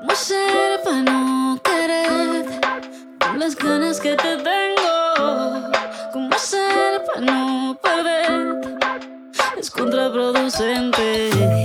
¿Cómo ser para no querer con las ganas que te tengo? ¿Cómo ser para no perder? Es contraproducente.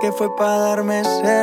que fue para darme sed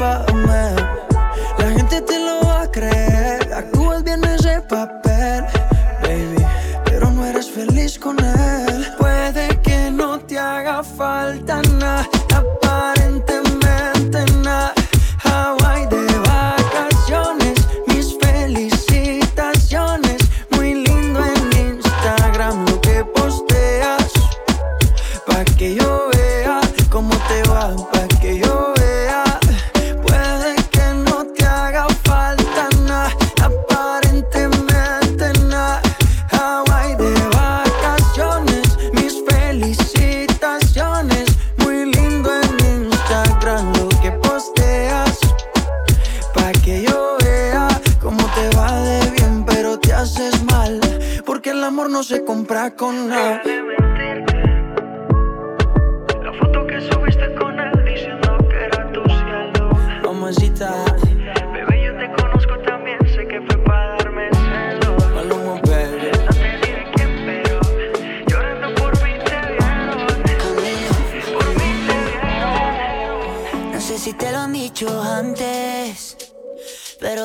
for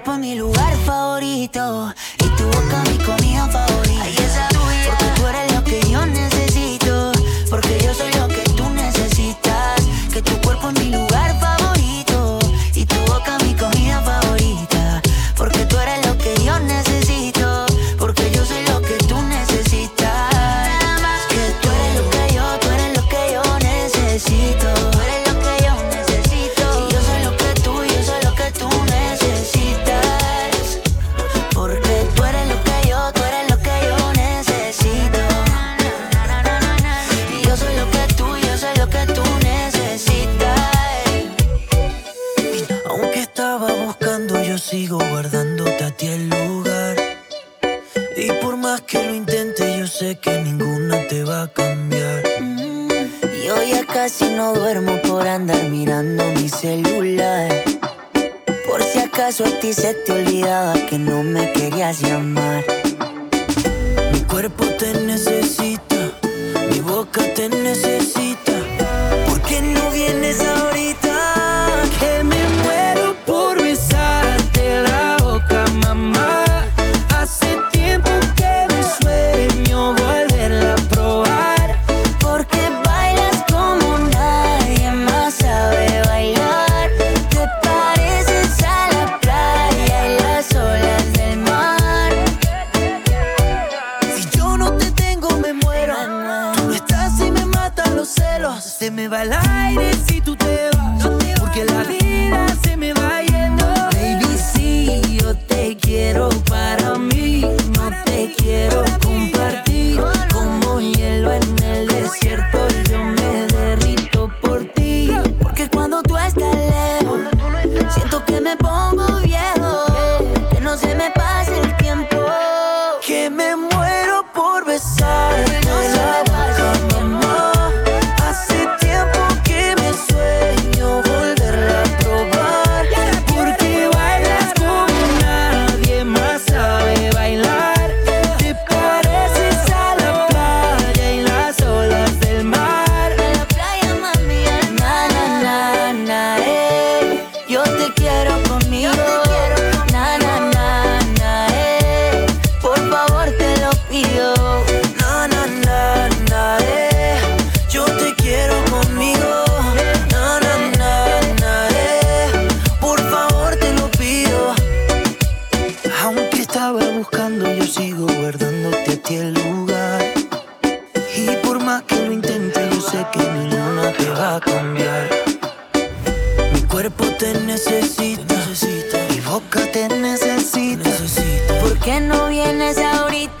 cuerpo es mi lugar favorito. Vienes ahorita?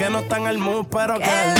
que no están al mood, pero que.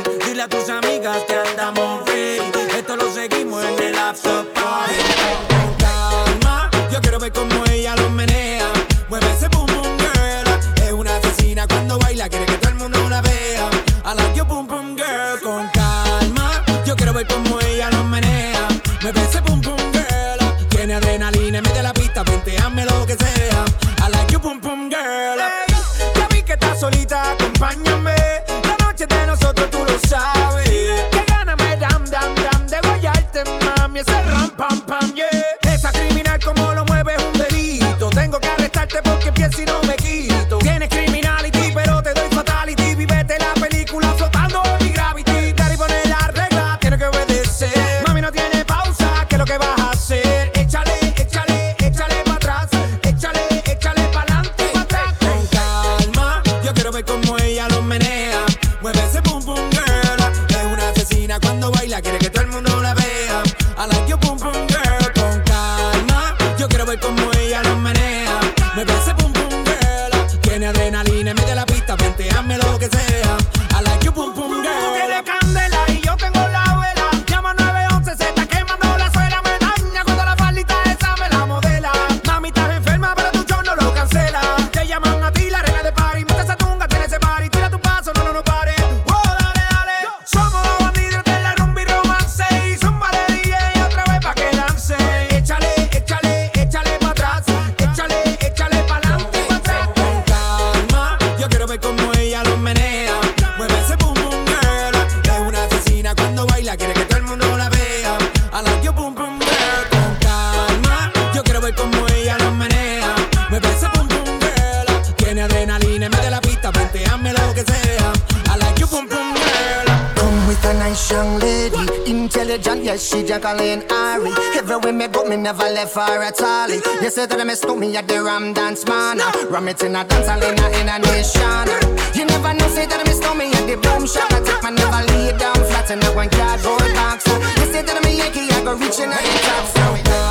Jacqueline Ari. Everywhere me go, me never left for at all. You said that I missed me at the Ram Dance Man. Ram it in a dance in a, in a nation. You never know, say that I missed me at the boom shop. I take my never lay down flat in a one cardboard box. You said that I'm a Yankee, I go reaching out the top. So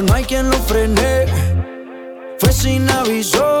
No hay quien lo frene, fue sin aviso.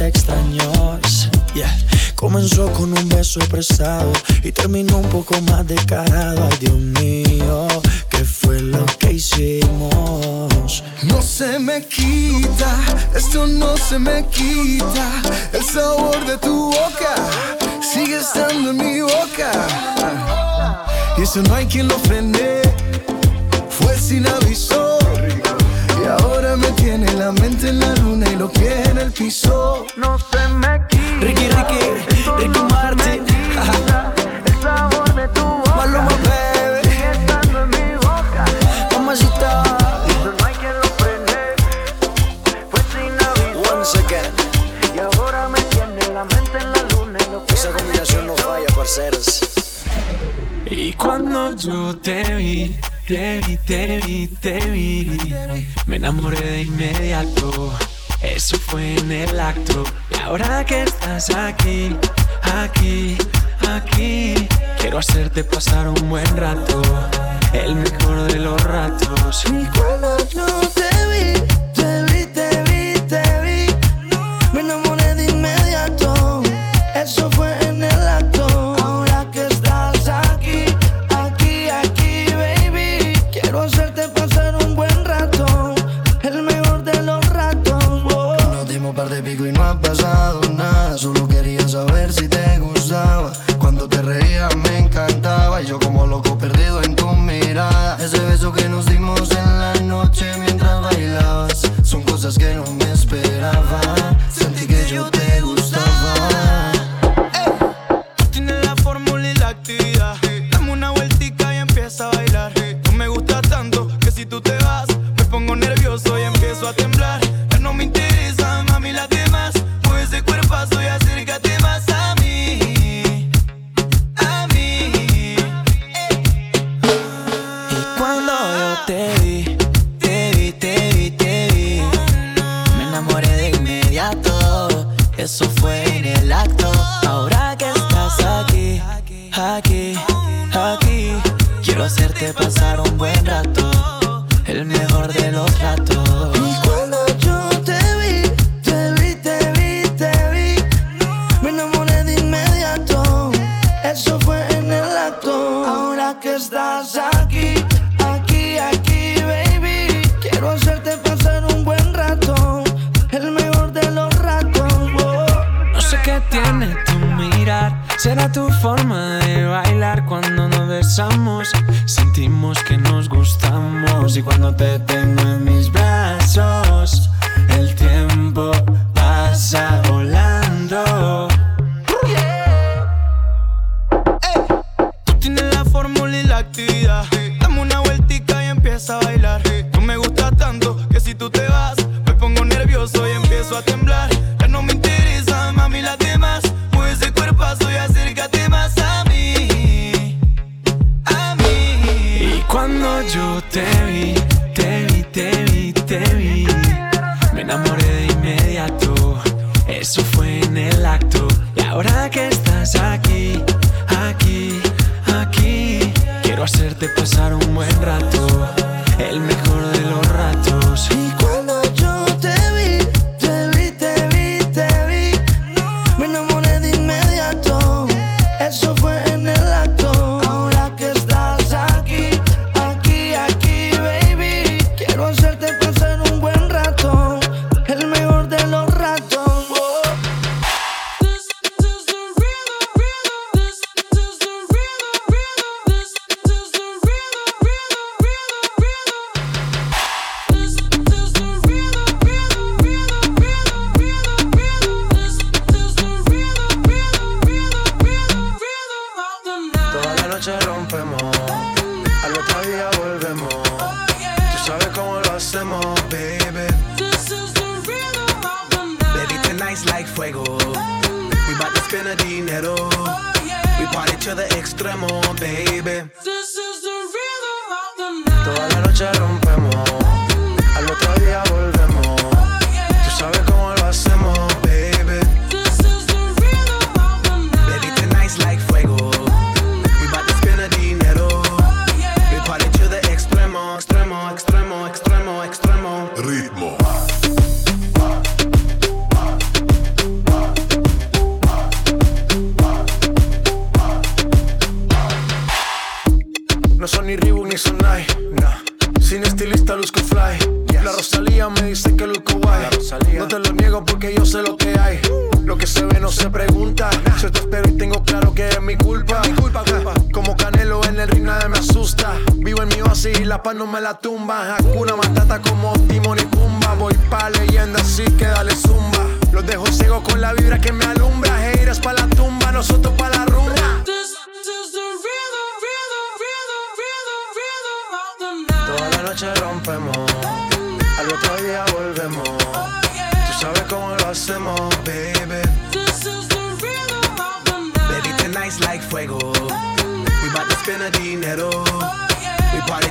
extraños. Yeah. Comenzó con un beso prestado y terminó un poco más descarado. Ay, Dios mío, ¿qué fue lo que hicimos? No se me quita, esto no se me quita. El sabor de tu boca sigue estando en mi boca. Y eso no hay quien lo frene, fue sin aviso. Ahora me tiene la mente en la luna y los pies en el piso. No se me quita. Ricky, Ricky, Ricky Martin. El sabor de tu boca Maluma, baby. sigue estando en mi boca. Mamacita. Eso no hay quien lo frene. Fue sin aviso. Once again. Y ahora me tiene la mente en la luna y los pies Esa combinación no falla, parceros. Y cuando yo te vi, te vi, te vi, te vi, me enamoré de inmediato. Eso fue en el acto. Y ahora que estás aquí, aquí, aquí, quiero hacerte pasar un buen rato. El mejor de los ratos. Y cuando vi, te vi,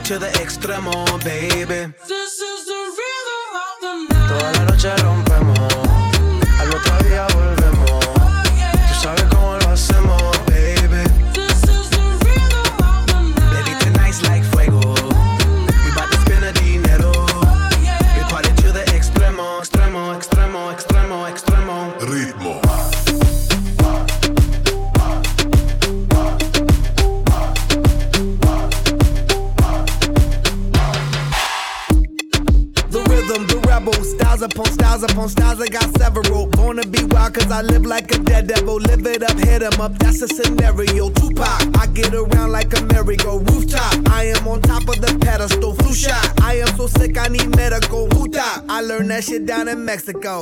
to the extremo, baby. This is the rhythm. Toda la noche I live like a dead devil. Live it up, hit him up. That's a scenario. Tupac, I get around like a merry-go rooftop. I am on top of the pedestal. Flu shot. I am so sick, I need medical. Who I learned that shit down in Mexico.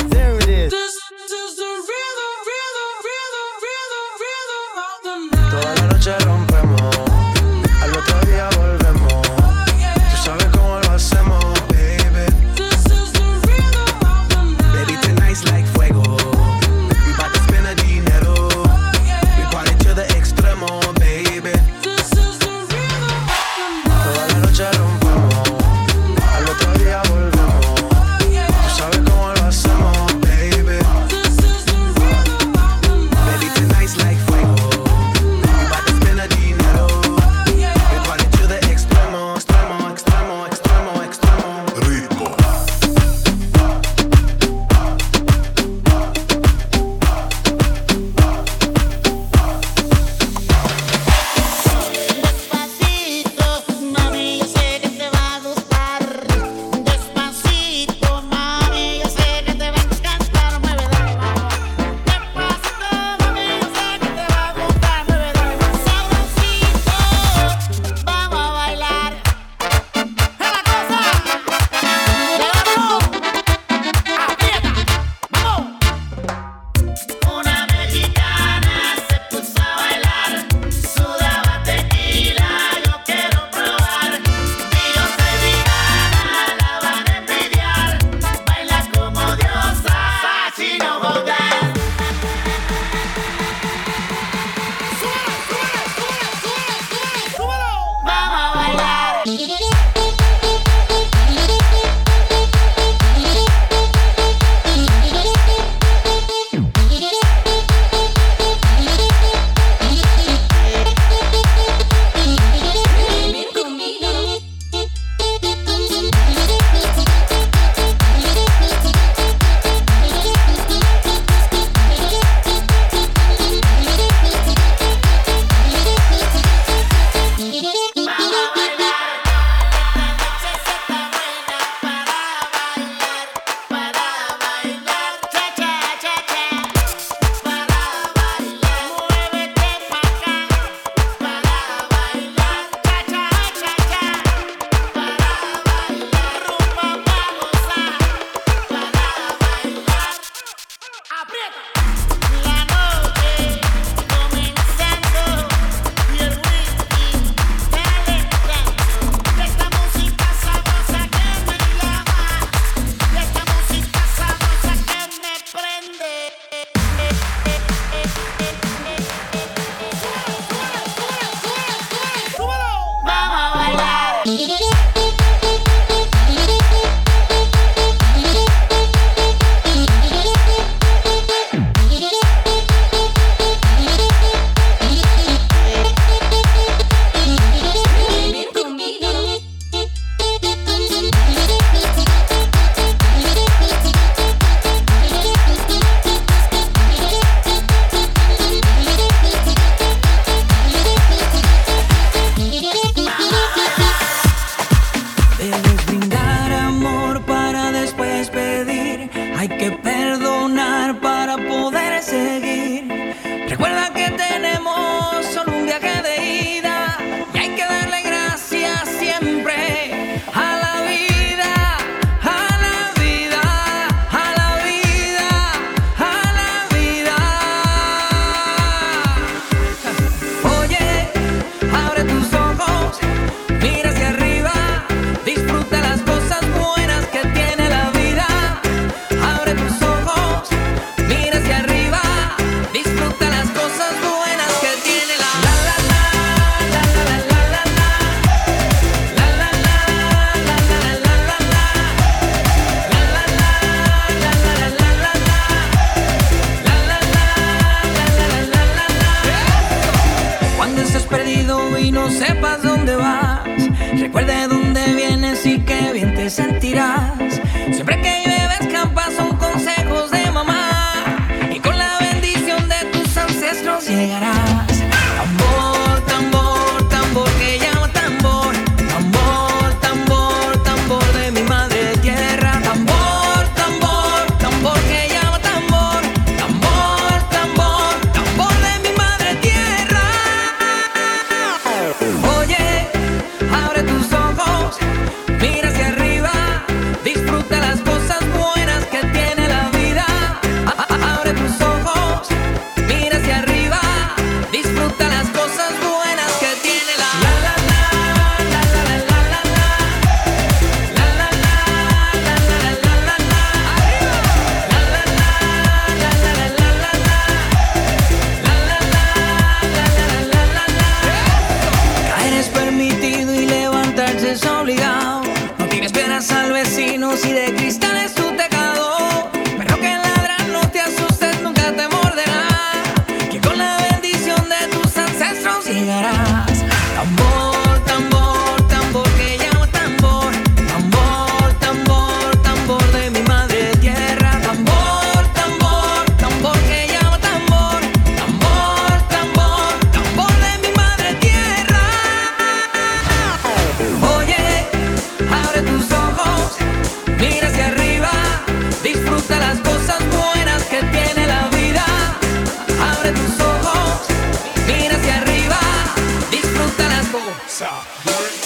Stop.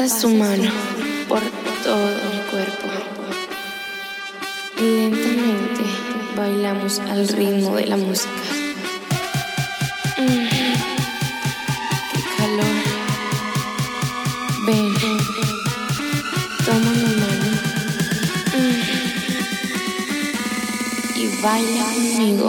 Pasa su mano por todo el cuerpo. Lentamente bailamos al ritmo de la música. ¡Qué calor! Ven, toma mi mano y baila conmigo.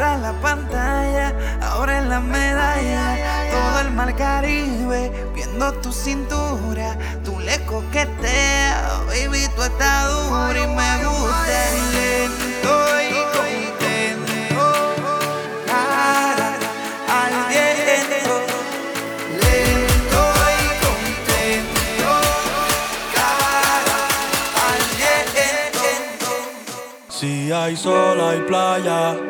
Cierra la pantalla, abre la medalla. Todo el mar Caribe, viendo tu cintura. Tú le coqueteas, baby, tú estás dura y me gusta. Lento y contento, cara al viento. Lento y contento, cara al viento. Si hay sol, hay playa.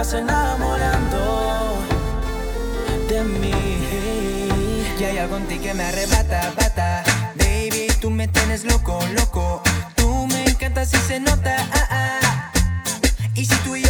estás enamorando de mí. Y hay algo en ti que me arrebata, bata. Baby, tú me tienes loco, loco. Tú me encantas y se nota. Ah, ah. Y si tú y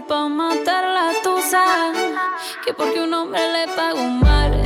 pa' matar la tusa. Que porque un hombre le paga un mal.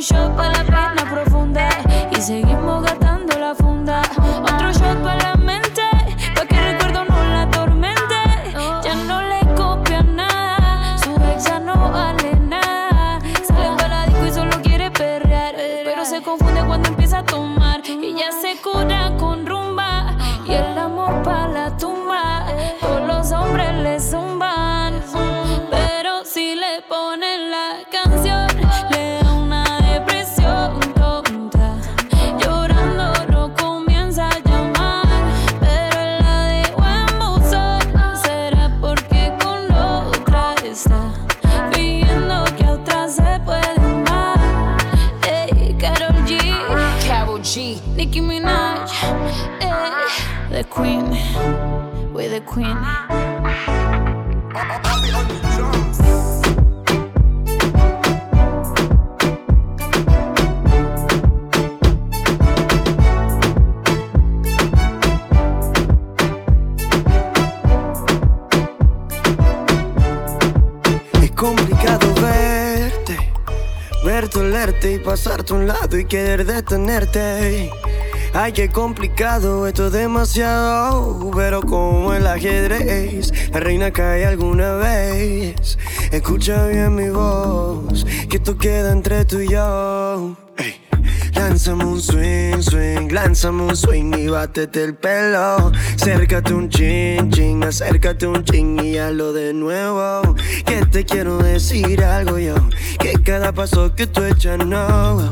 Show. but querer detenerte. Ay, qué complicado, esto es demasiado, pero como el ajedrez, la reina cae alguna vez. Escucha bien mi voz, que esto queda entre tú y yo. Ey. Lánzame un swing, swing, lánzame un swing y bátete el pelo. Acércate un chin, chin, acércate un chin y hazlo de nuevo. Que te quiero decir algo yo, que cada paso que tú echas no.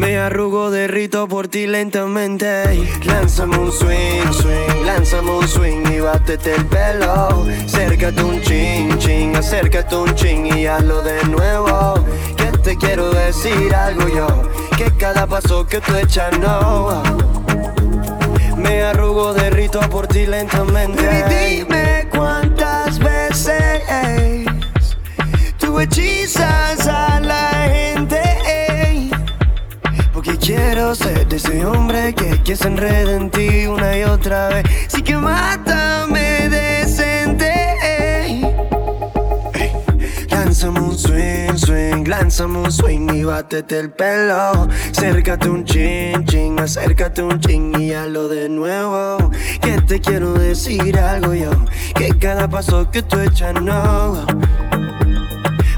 Me arrugo, derrito por ti lentamente. Lánzame un swing, swing, lánzame un swing y bátete el pelo. Acércate un chin, chin, acércate un chin y hazlo de nuevo. Que te quiero decir algo yo, que cada paso que tú echas no. Me arrugo, derrito por ti lentamente. Dime cuántas veces tú hechizas a ser de ese hombre que, que se enreda en ti una y otra vez. Sí que mátame decente. Ey. Lánzame un swing, swing, lánzame un swing y bátete el pelo. Acércate un chin, chin, acércate un chin y hazlo de nuevo. Que te quiero decir algo yo, que cada paso que tú echas no.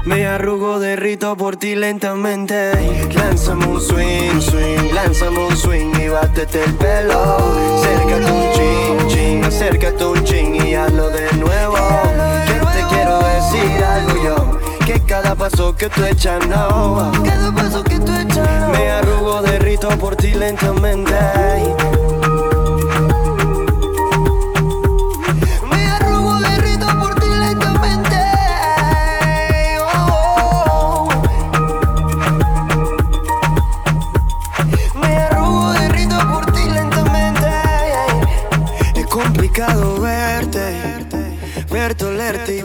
Me arrugo, derrito por ti lentamente. Lánzame un swing, swing, lánzame un swing y bátete el pelo. Acércate un chin, chin, acércate un chin y hazlo de nuevo. Que te quiero decir algo yo, que cada paso que tú echas no. Cada paso que tú echas Me arrugo, derrito por ti lentamente.